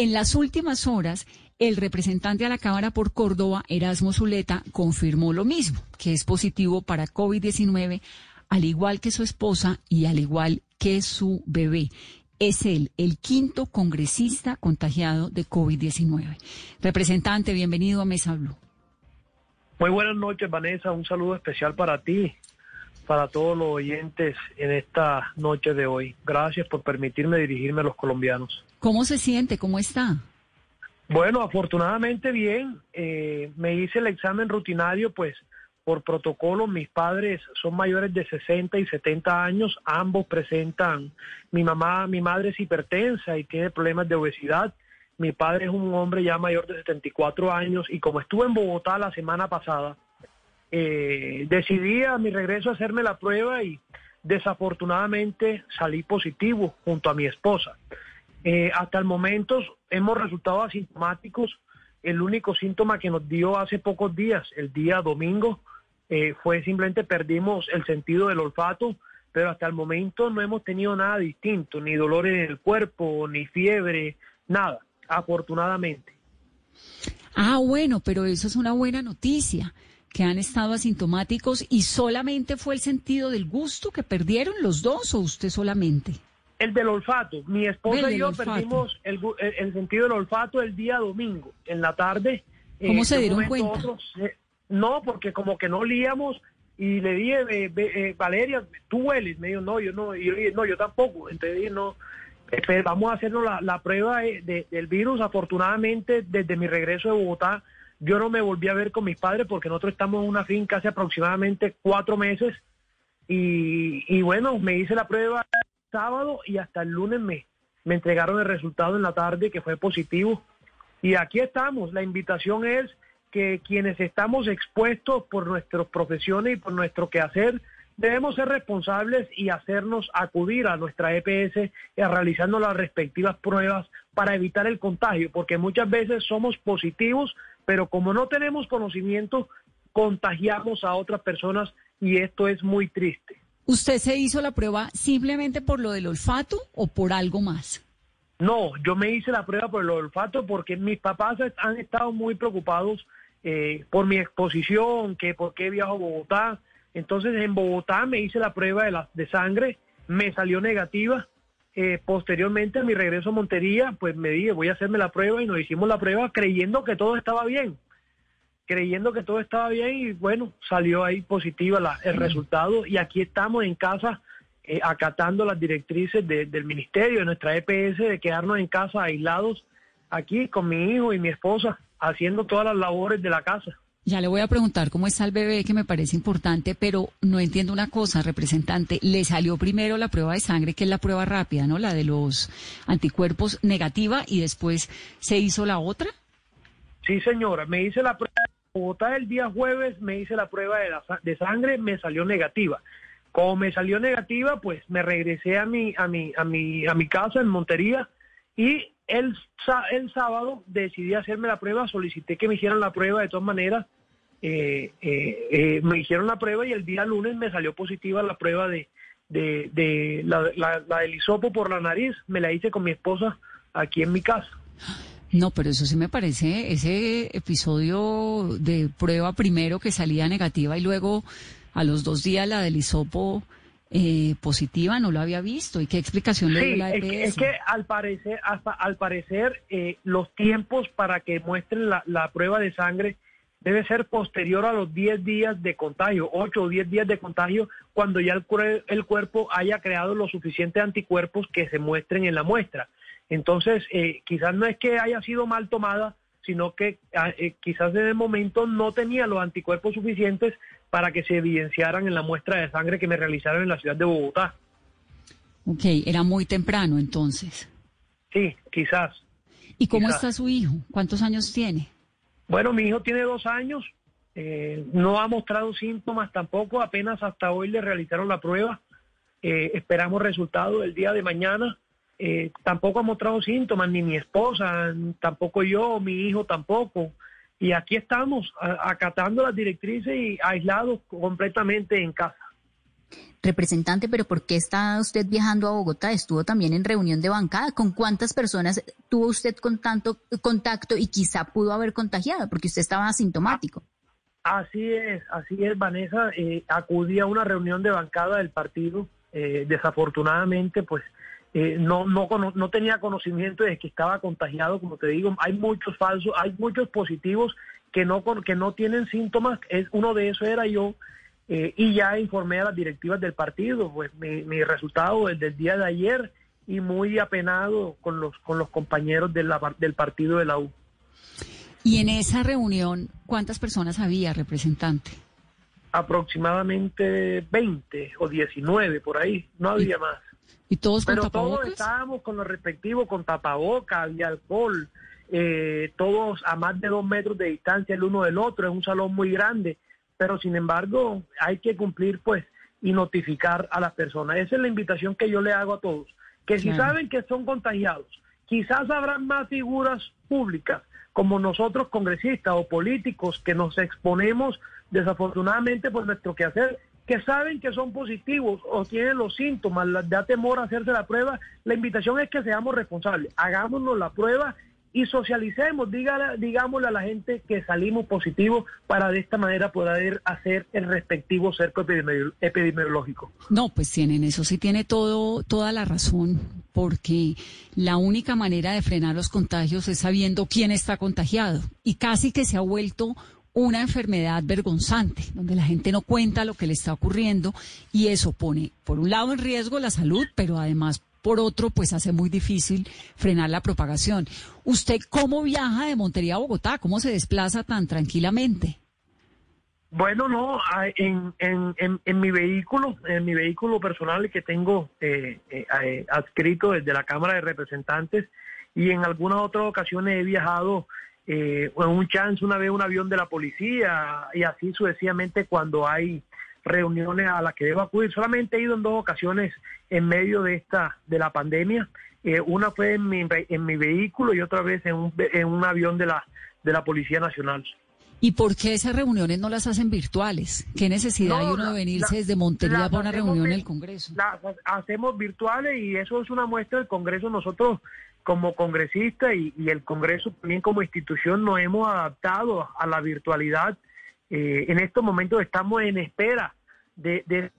En las últimas horas, el representante a la Cámara por Córdoba, Erasmo Zuleta, confirmó lo mismo, que es positivo para COVID-19, al igual que su esposa y al igual que su bebé. Es él, el quinto congresista contagiado de COVID-19. Representante, bienvenido a Mesa Blue. Muy buenas noches, Vanessa. Un saludo especial para ti, para todos los oyentes en esta noche de hoy. Gracias por permitirme dirigirme a los colombianos. ¿Cómo se siente? ¿Cómo está? Bueno, afortunadamente bien. Eh, me hice el examen rutinario, pues por protocolo mis padres son mayores de 60 y 70 años, ambos presentan, mi mamá, mi madre es hipertensa y tiene problemas de obesidad, mi padre es un hombre ya mayor de 74 años y como estuve en Bogotá la semana pasada, eh, decidí a mi regreso hacerme la prueba y desafortunadamente salí positivo junto a mi esposa. Eh, hasta el momento hemos resultado asintomáticos. El único síntoma que nos dio hace pocos días, el día domingo, eh, fue simplemente perdimos el sentido del olfato, pero hasta el momento no hemos tenido nada distinto, ni dolor en el cuerpo, ni fiebre, nada, afortunadamente. Ah, bueno, pero eso es una buena noticia, que han estado asintomáticos y solamente fue el sentido del gusto que perdieron los dos o usted solamente. El del olfato. Mi esposa y yo perdimos el, sentido del olfato el día domingo, en la tarde. ¿Cómo se dieron cuenta? no, porque como que no olíamos y le dije, eh, Valeria, tú hueles. Me dijo, no, yo no, yo no, yo tampoco. Entonces dije, no, vamos a hacernos la, prueba del virus. Afortunadamente, desde mi regreso de Bogotá, yo no me volví a ver con mis padres porque nosotros estamos en una finca hace aproximadamente cuatro meses. Y, y bueno, me hice la prueba sábado y hasta el lunes me, me entregaron el resultado en la tarde que fue positivo. Y aquí estamos. La invitación es que quienes estamos expuestos por nuestras profesiones y por nuestro quehacer, debemos ser responsables y hacernos acudir a nuestra EPS y a realizarnos las respectivas pruebas para evitar el contagio, porque muchas veces somos positivos, pero como no tenemos conocimiento, contagiamos a otras personas y esto es muy triste. ¿Usted se hizo la prueba simplemente por lo del olfato o por algo más? No, yo me hice la prueba por el olfato porque mis papás han estado muy preocupados eh, por mi exposición, que por qué viajo a Bogotá. Entonces en Bogotá me hice la prueba de, la, de sangre, me salió negativa. Eh, posteriormente a mi regreso a Montería, pues me dije, voy a hacerme la prueba y nos hicimos la prueba creyendo que todo estaba bien creyendo que todo estaba bien y bueno, salió ahí positiva la, el resultado y aquí estamos en casa eh, acatando las directrices del ministerio, de nuestra EPS, de quedarnos en casa aislados aquí con mi hijo y mi esposa, haciendo todas las labores de la casa. Ya le voy a preguntar cómo está el bebé, que me parece importante, pero no entiendo una cosa, representante. Le salió primero la prueba de sangre, que es la prueba rápida, ¿no? La de los anticuerpos negativa, y después se hizo la otra. Sí, señora, me hice la prueba Bogotá el día jueves me hice la prueba de, de sangre, me salió negativa. Como me salió negativa, pues me regresé a mi, a mi, a mi, a mi casa en Montería y el, el sábado decidí hacerme la prueba, solicité que me hicieran la prueba de todas maneras. Eh, eh, eh, me hicieron la prueba y el día lunes me salió positiva la prueba de, de, de la, la, la del hisopo por la nariz. Me la hice con mi esposa aquí en mi casa. No, pero eso sí me parece, ese episodio de prueba primero que salía negativa y luego a los dos días la del hisopo eh, positiva, no lo había visto. ¿Y qué explicación le dio la EPS? Es, que al parecer, hasta al parecer eh, los tiempos para que muestren la, la, prueba de sangre debe ser posterior a los 10 días de contagio, 8 o 10 días de contagio, cuando ya el, el cuerpo haya creado los suficientes anticuerpos que se muestren en la muestra. Entonces, eh, quizás no es que haya sido mal tomada, sino que ah, eh, quizás en el momento no tenía los anticuerpos suficientes para que se evidenciaran en la muestra de sangre que me realizaron en la ciudad de Bogotá. Ok, era muy temprano entonces. Sí, quizás. ¿Y cómo está su hijo? ¿Cuántos años tiene? Bueno, mi hijo tiene dos años, eh, no ha mostrado síntomas tampoco, apenas hasta hoy le realizaron la prueba, esperamos resultados el día de mañana eh, tampoco ha mostrado síntomas, ni mi esposa, tampoco yo, mi hijo tampoco. Y aquí estamos, acatando las directrices y aislados completamente en casa. Representante, pero ¿por qué está usted viajando a Bogotá? Estuvo también en reunión de bancada. ¿Con cuántas personas tuvo usted con tanto contacto y quizá pudo haber contagiado porque usted estaba asintomático? Así es, así es, Vanessa. Eh, acudí a una reunión de bancada del partido. Eh, desafortunadamente, pues eh, no, no, no tenía conocimiento de que estaba contagiado, como te digo. Hay muchos falsos, hay muchos positivos que no, que no tienen síntomas. Es, uno de esos era yo. Eh, y ya informé a las directivas del partido, pues mi, resultado desde el día de ayer y muy apenado con los, con los compañeros de la, del partido de la U. Y en esa reunión, ¿cuántas personas había, representante? Aproximadamente 20 o 19 por ahí, no había más. ¿Y todos con Pero todos estábamos con los respectivos, con tapabocas y alcohol, eh, todos a más de dos metros de distancia el uno del otro, es un salón muy grande pero sin embargo hay que cumplir pues y notificar a las personas. Esa es la invitación que yo le hago a todos, que si saben que son contagiados, quizás habrán más figuras públicas como nosotros congresistas o políticos que nos exponemos desafortunadamente por nuestro quehacer, que saben que son positivos o tienen los síntomas, da temor a hacerse la prueba, la invitación es que seamos responsables, hagámonos la prueba y socialicemos, dígale, digámosle a la gente que salimos positivos para de esta manera poder hacer el respectivo cerco epidemiológico. No, pues tienen eso, sí tiene todo, toda la razón, porque la única manera de frenar los contagios es sabiendo quién está contagiado y casi que se ha vuelto una enfermedad vergonzante, donde la gente no cuenta lo que le está ocurriendo y eso pone, por un lado, en riesgo la salud, pero además por otro, pues hace muy difícil frenar la propagación. ¿Usted cómo viaja de Montería a Bogotá? ¿Cómo se desplaza tan tranquilamente? Bueno, no, en, en, en, mi vehículo, en mi vehículo personal que tengo eh, eh, eh, adscrito desde la Cámara de Representantes y en algunas otras ocasiones he viajado en un chance, una vez un avión de la policía y así sucesivamente cuando hay reuniones a las que debo acudir. Solamente he ido en dos ocasiones en medio de esta de la pandemia. Eh, una fue en mi, en mi vehículo y otra vez en un, en un avión de la de la Policía Nacional. ¿Y por qué esas reuniones no las hacen virtuales? ¿Qué necesidad hay uno de venirse desde Montería para una reunión en el Congreso? Las hacemos virtuales y eso es una muestra del Congreso. Nosotros como congresistas y, y, el Congreso también como institución nos hemos adaptado a la virtualidad. Eh, en estos momentos estamos en espera de,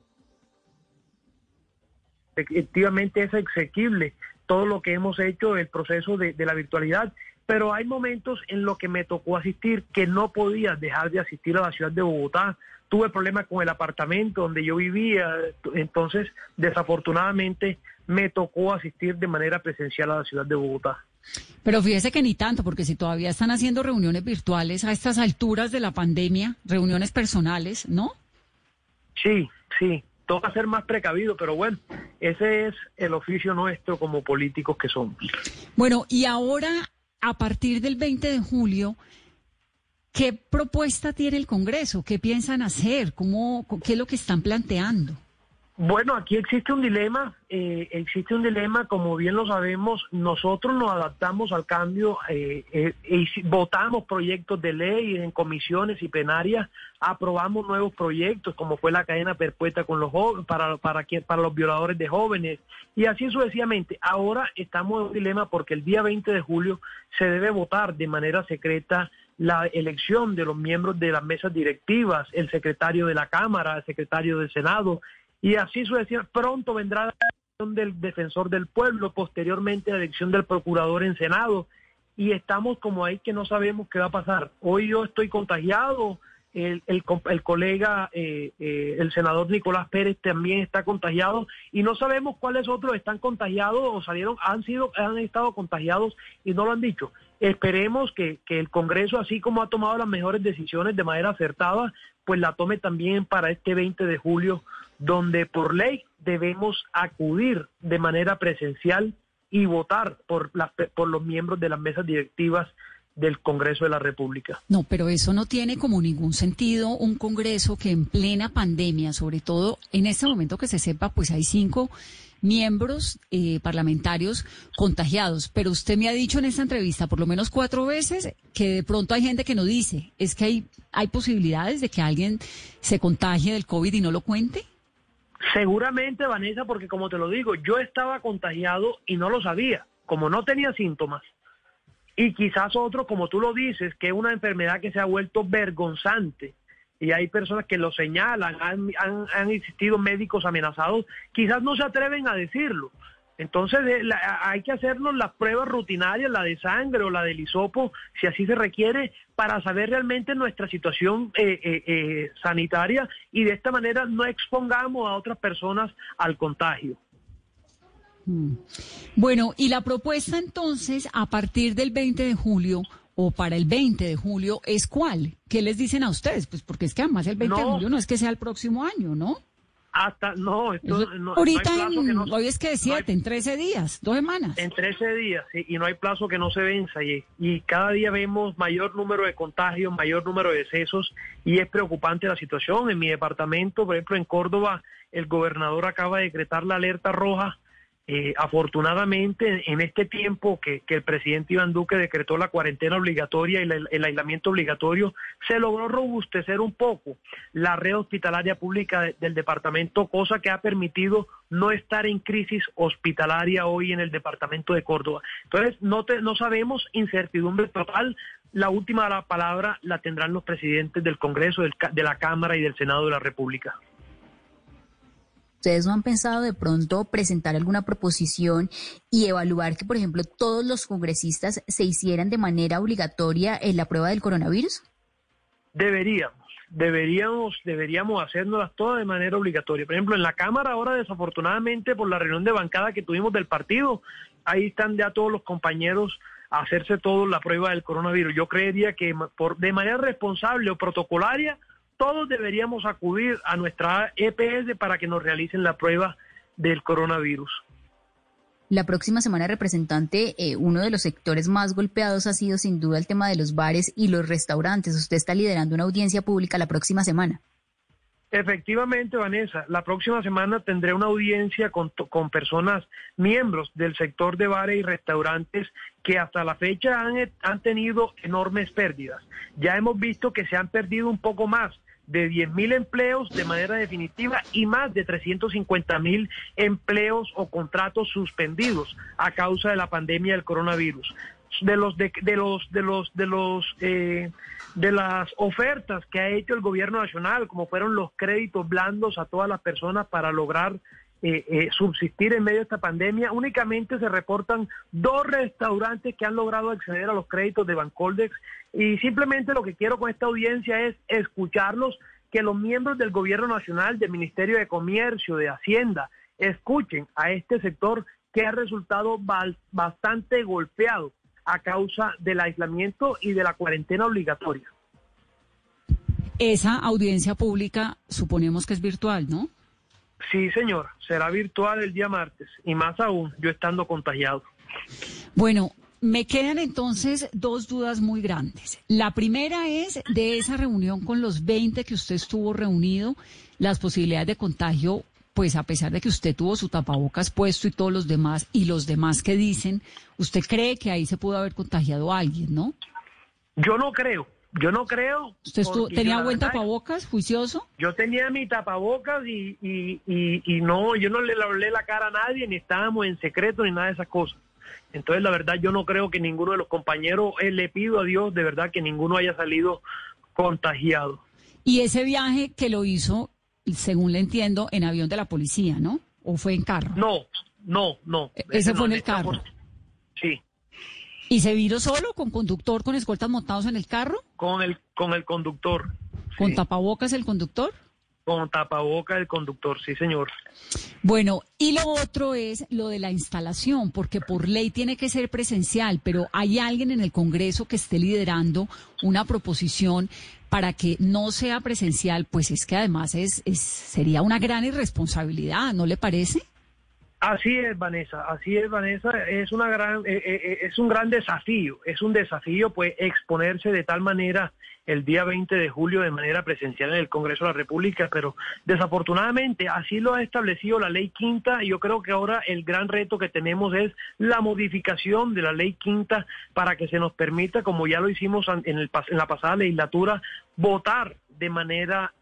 efectivamente es exequible todo lo que hemos hecho, el proceso de, la virtualidad, pero hay momentos en los que me tocó asistir que no podía dejar de asistir a la ciudad de Bogotá. Tuve problemas con el apartamento donde yo vivía, entonces desafortunadamente me tocó asistir de manera presencial a la ciudad de Bogotá. Pero fíjese que ni tanto, porque si todavía están haciendo reuniones virtuales a estas alturas de la pandemia, reuniones personales, ¿no? Sí, sí, toca ser más precavido, pero bueno, ese es el oficio nuestro como políticos que somos. Bueno, y ahora, a partir del 20 de julio, ¿qué propuesta tiene el Congreso? ¿Qué piensan hacer? ¿Cómo, ¿Qué es lo que están planteando? Bueno, aquí existe un dilema, eh, existe un dilema, como bien lo sabemos, nosotros nos adaptamos al cambio eh, eh, y votamos proyectos de ley en comisiones y plenarias, aprobamos nuevos proyectos, como fue la cadena perpetua con los para, para, para los violadores de jóvenes, y así sucesivamente. Ahora estamos en un dilema porque el día 20 de julio se debe votar de manera secreta la elección de los miembros de las mesas directivas, el secretario de la Cámara, el secretario del Senado, y así sucesivamente. Pronto vendrá la elección del defensor del pueblo, posteriormente la elección del procurador en Senado, y estamos como ahí que no sabemos qué va a pasar. Hoy yo estoy contagiado, el, el, el colega, eh, eh, el senador Nicolás Pérez también está contagiado y no sabemos cuáles otros están contagiados o salieron, han sido, han estado contagiados y no lo han dicho. Esperemos que, que el Congreso, así como ha tomado las mejores decisiones de manera acertada, pues la tome también para este 20 de julio donde por ley debemos acudir de manera presencial y votar por, por los miembros de las mesas directivas del Congreso de la República. No, pero eso no tiene como ningún sentido un Congreso que en plena pandemia, sobre todo en este momento que se sepa, pues hay cinco miembros eh, parlamentarios contagiados. Pero usted me ha dicho en esta entrevista por lo menos cuatro veces que de pronto hay gente que no dice. ¿Es que hay, hay posibilidades de que alguien se contagie del COVID y no lo cuente? Seguramente, Vanessa, porque como te lo digo, yo estaba contagiado y no lo sabía, como no tenía síntomas. Y quizás otro, como tú lo dices, que es una enfermedad que se ha vuelto vergonzante y hay personas que lo señalan, han, han, existido médicos amenazados, quizás no se atreven a decirlo. Entonces eh, hay que hacernos las pruebas rutinarias, la de sangre o la del hisopo, si así se requiere, para saber realmente nuestra situación eh, eh, sanitaria y de esta manera no expongamos a otras personas al contagio. Mm. Bueno, y la propuesta entonces, a partir del 20 de julio, o para el 20 de julio es cuál? ¿Qué les dicen a ustedes? Pues porque es que además el 20 de julio no es que sea el próximo año, ¿no? Hasta, no, esto, no ahorita hoy es que de 7, en 13 días, dos semanas. En 13 días, sí, y no hay plazo que no se venza. Y, y cada día vemos mayor número de contagios, mayor número de decesos, y es preocupante la situación. En mi departamento, por ejemplo, en Córdoba, el gobernador acaba de decretar la alerta roja eh, afortunadamente, en este tiempo que, el presidente Iván Duque decretó la cuarentena obligatoria y el aislamiento obligatorio, se logró robustecer un poco la red hospitalaria pública del departamento, cosa que ha permitido no estar en crisis hospitalaria hoy en el departamento de Córdoba. Entonces, no, no sabemos, incertidumbre total. La última palabra la tendrán los presidentes del Congreso, de la Cámara y del Senado de la República. ¿Ustedes no han pensado de pronto presentar alguna proposición y evaluar que, por ejemplo, todos los congresistas se hicieran de manera obligatoria en la prueba del coronavirus? Deberíamos, deberíamos, deberíamos hacernoslas todas de manera obligatoria. Por ejemplo, en la Cámara ahora, desafortunadamente, por la reunión de bancada que tuvimos del partido, ahí están ya todos los compañeros a hacerse todos la prueba del coronavirus. Yo creería que por, de manera responsable o protocolaria todos deberíamos acudir a nuestra EPS para que nos realicen la prueba del coronavirus. La próxima semana, representante, eh, uno de los sectores más golpeados ha sido sin duda el tema de los bares y los restaurantes. Usted está liderando una audiencia pública la próxima semana. Efectivamente, Vanessa, la próxima semana tendré una audiencia con, con, personas, miembros del sector de bares y restaurantes que hasta la fecha han, han tenido enormes pérdidas. Ya hemos visto que se han perdido un poco más, de 10 mil empleos de manera definitiva y más de 350 mil empleos o contratos suspendidos a causa de la pandemia del coronavirus. De los de, los de los de los eh, de las ofertas que ha hecho el gobierno nacional, como fueron los créditos blandos a todas las personas para lograr eh, eh, subsistir en medio de esta pandemia. Únicamente se reportan dos restaurantes que han logrado acceder a los créditos de Bancoldex y simplemente lo que quiero con esta audiencia es escucharlos, que los miembros del Gobierno Nacional, del Ministerio de Comercio, de Hacienda, escuchen a este sector que ha resultado bastante golpeado a causa del aislamiento y de la cuarentena obligatoria. Esa audiencia pública suponemos que es virtual, ¿no? Sí, señor, será virtual el día martes y más aún yo estando contagiado. Bueno, me quedan entonces dos dudas muy grandes. La primera es de esa reunión con los 20 que usted estuvo reunido, las posibilidades de contagio, pues a pesar de que usted tuvo su tapabocas puesto y todos los demás, y los demás que dicen, ¿usted cree que ahí se pudo haber contagiado a alguien, no? Yo no creo. Yo no creo. ¿Usted tenía buen tapabocas, juicioso? Yo tenía mi tapabocas y, y, y, no, yo no le hablé la cara a nadie, ni estábamos en secreto, ni nada de esas cosas. Entonces, la verdad, yo no creo que ninguno de los compañeros, eh, le pido a Dios de verdad que ninguno haya salido contagiado. Y ese viaje que lo hizo, según le entiendo, en avión de la policía, ¿no? ¿O fue en carro? No, no, no. E-, ese, fue en el carro. Sí. ¿Y se vino solo, con conductor, con escoltas montados en el carro? Con el, con el conductor. ¿Con tapabocas el conductor? Con tapabocas el conductor, sí, señor. Bueno, y lo otro es lo de la instalación, porque por ley tiene que ser presencial, pero hay alguien en el Congreso que esté liderando una proposición para que no sea presencial, pues es que además es, es sería una gran irresponsabilidad, ¿no le parece? Así es, Vanessa, así es, Vanessa, es una gran, eh, eh, eh, es un gran desafío, es un desafío, pues, exponerse de tal manera el día 20 de julio de manera presencial en el Congreso de la República, pero desafortunadamente así lo ha establecido la ley quinta y yo creo que ahora el gran reto que tenemos es la modificación de la ley quinta para que se nos permita, como ya lo hicimos en, el, en la pasada legislatura, votar de manera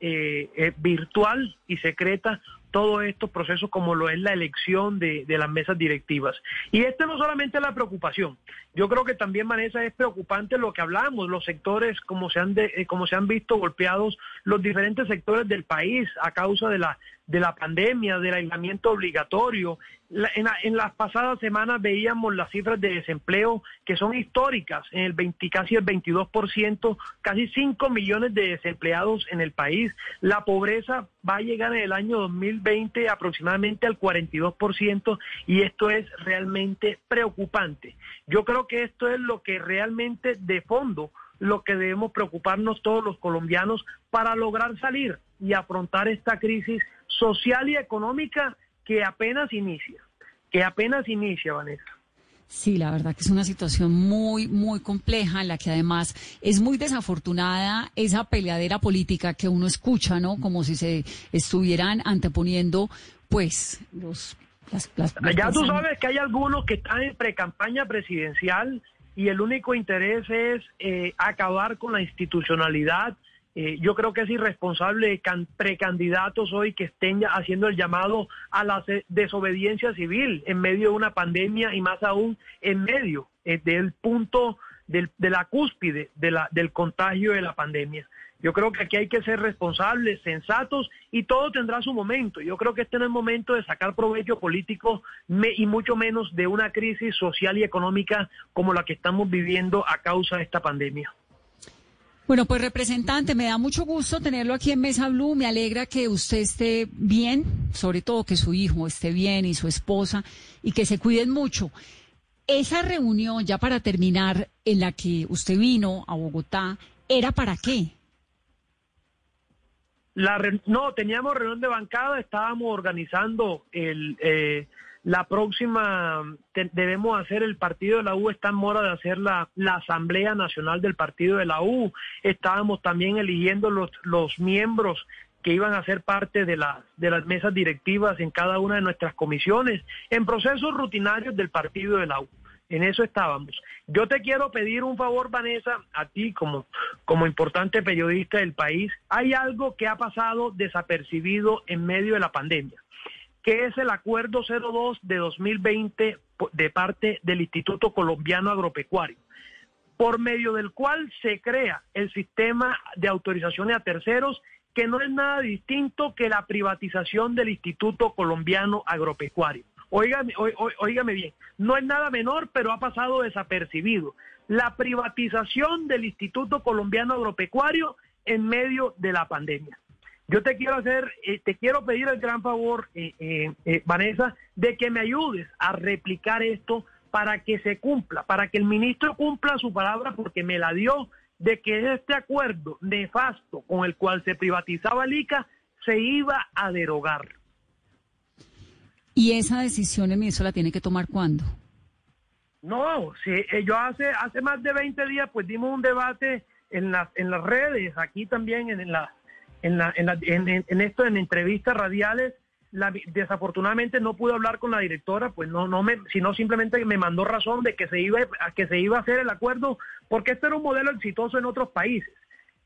virtual y secreta todos estos procesos como lo es la elección de, las mesas directivas. Y esta no solamente es la preocupación, yo creo que también, Vanessa, es preocupante lo que hablamos, los sectores como se han, eh, como se han visto golpeados, los diferentes sectores del país a causa de la de la pandemia, del aislamiento obligatorio. en, las pasadas semanas veíamos las cifras de desempleo que son históricas, en el 20, casi el 22%, casi 5 millones de desempleados en el país. La pobreza va a llegar en el año 2020 aproximadamente al 42% y esto es realmente preocupante. Yo creo que esto es lo que realmente de fondo lo que debemos preocuparnos todos los colombianos para lograr salir y afrontar esta crisis social y económica que apenas inicia, que apenas inicia, Vanessa. Sí, la verdad que es una situación muy, muy compleja en la que además es muy desafortunada esa peleadera política que uno escucha, ¿no? Como si se estuvieran anteponiendo, pues, los... Las, ya tú sabes que hay algunos que están en pre-campaña presidencial y el único interés es eh, acabar con la institucionalidad, eh, yo creo que es irresponsable precandidatos hoy que estén haciendo el llamado a la desobediencia civil en medio de una pandemia y más aún en medio eh, del punto de la cúspide del contagio de la pandemia. Yo creo que aquí hay que ser responsables, sensatos y todo tendrá su momento. Yo creo que este no es el momento de sacar provecho político y mucho menos de una crisis social y económica como la que estamos viviendo a causa de esta pandemia. Bueno, pues representante, me da mucho gusto tenerlo aquí en Mesa Blue. Me alegra que usted esté bien, sobre todo que su hijo esté bien y su esposa y que se cuiden mucho. Esa reunión, ya para terminar, en la que usted vino a Bogotá, ¿era para qué? La no, teníamos reunión de bancada, estábamos organizando el, eh, la próxima, debemos hacer el partido de la U, está en mora de hacer la, la, Asamblea Nacional del Partido de la U. Estábamos también eligiendo los, los miembros que iban a ser parte de, la, de las mesas directivas en cada una de nuestras comisiones, en procesos rutinarios del Partido de la U. En eso estábamos. Yo te quiero pedir un favor, Vanessa, a ti como, como importante periodista del país. Hay algo que ha pasado desapercibido en medio de la pandemia que es el Acuerdo 02 de 2020 de parte del Instituto Colombiano Agropecuario, por medio del cual se crea el sistema de autorizaciones a terceros, que no es nada distinto que la privatización del Instituto Colombiano Agropecuario. Óigame, bien, no es nada menor, pero ha pasado desapercibido. La privatización del Instituto Colombiano Agropecuario en medio de la pandemia. Yo te quiero hacer, eh, te quiero pedir el gran favor, eh, eh, Vanessa, de que me ayudes a replicar esto para que se cumpla, para que el ministro cumpla su palabra porque me la dio de que este acuerdo nefasto con el cual se privatizaba el ICA se iba a derogar. ¿Y esa decisión el ministro la tiene que tomar cuándo? No, si, yo hace, hace más de 20 días pues dimos un debate en las, en las redes, aquí también en, la, en, la, en, esto, en entrevistas radiales, desafortunadamente no pude hablar con la directora, pues no, no me, sino simplemente me mandó razón de que se iba, a que se iba a hacer el acuerdo, porque este era un modelo exitoso en otros países.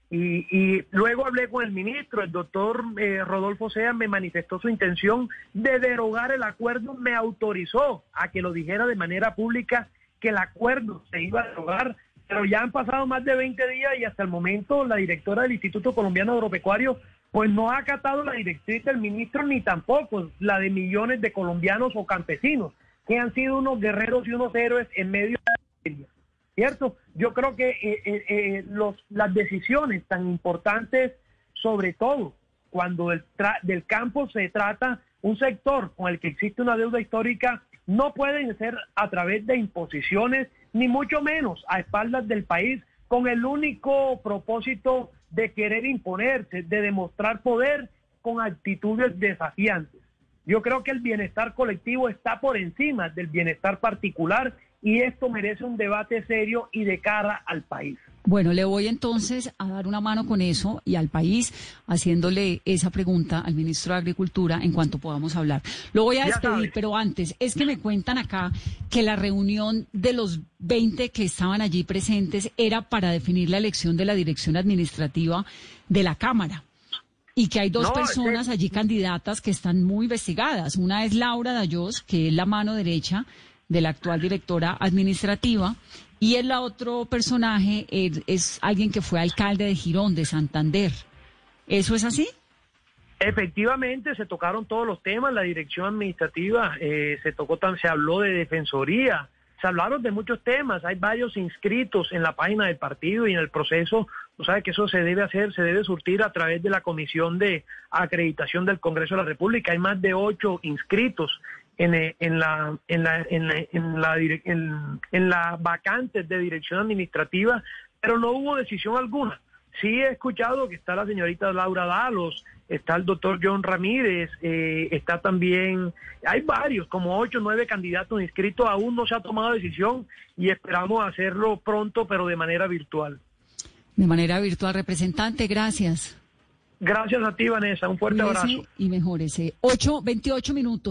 Y, y luego hablé con el ministro, el doctor eh, Rodolfo Sea me manifestó su intención de derogar el acuerdo, me autorizó a que lo dijera de manera pública que el acuerdo se iba a derogar pero ya han pasado más de 20 días y hasta el momento la directora del Instituto Colombiano Agropecuario pues no ha acatado la directriz del ministro ni tampoco la de millones de colombianos o campesinos que han sido unos guerreros y unos héroes en medio de la ¿cierto? Yo creo que eh, eh, eh, los, las decisiones tan importantes, sobre todo cuando del campo se trata un sector con el que existe una deuda histórica, no pueden ser a través de imposiciones ni mucho menos a espaldas del país, con el único propósito de querer imponerse, de demostrar poder con actitudes desafiantes. Yo creo que el bienestar colectivo está por encima del bienestar particular y esto merece un debate serio y de cara al país. Bueno, le voy entonces a dar una mano con eso y al país haciéndole esa pregunta al ministro de Agricultura en cuanto podamos hablar. Lo voy a despedir, pero antes, es que me cuentan acá que la reunión de los 20 que estaban allí presentes era para definir la elección de la dirección administrativa de la Cámara Y que hay dos No, personas allí candidatas que están muy investigadas. Una es Laura Dayos, que es la mano derecha de la actual directora administrativa, y el otro personaje es, alguien que fue alcalde de Girón, de Santander. ¿Eso es así? Efectivamente, se tocaron todos los temas, la dirección administrativa, eh, se tocó se habló de defensoría, se hablaron de muchos temas, hay varios inscritos en la página del partido y en el proceso, tú sabes que eso se debe hacer, se debe surtir a través de la comisión de acreditación del Congreso de la República, hay más de ocho inscritos en, eh, en la en la en la, en la, en- en la vacantes de dirección administrativa, pero no hubo decisión alguna. Sí he escuchado que está la señorita Laura Dalos, está el doctor John Ramírez, eh, está también, hay varios, como ocho nueve candidatos inscritos, aún no se ha tomado decisión y esperamos hacerlo pronto, pero de manera virtual. De manera virtual, representante, gracias. Gracias a ti, Vanessa, un fuerte Cuídese abrazo. Y mejorese. 8, 28 minutos.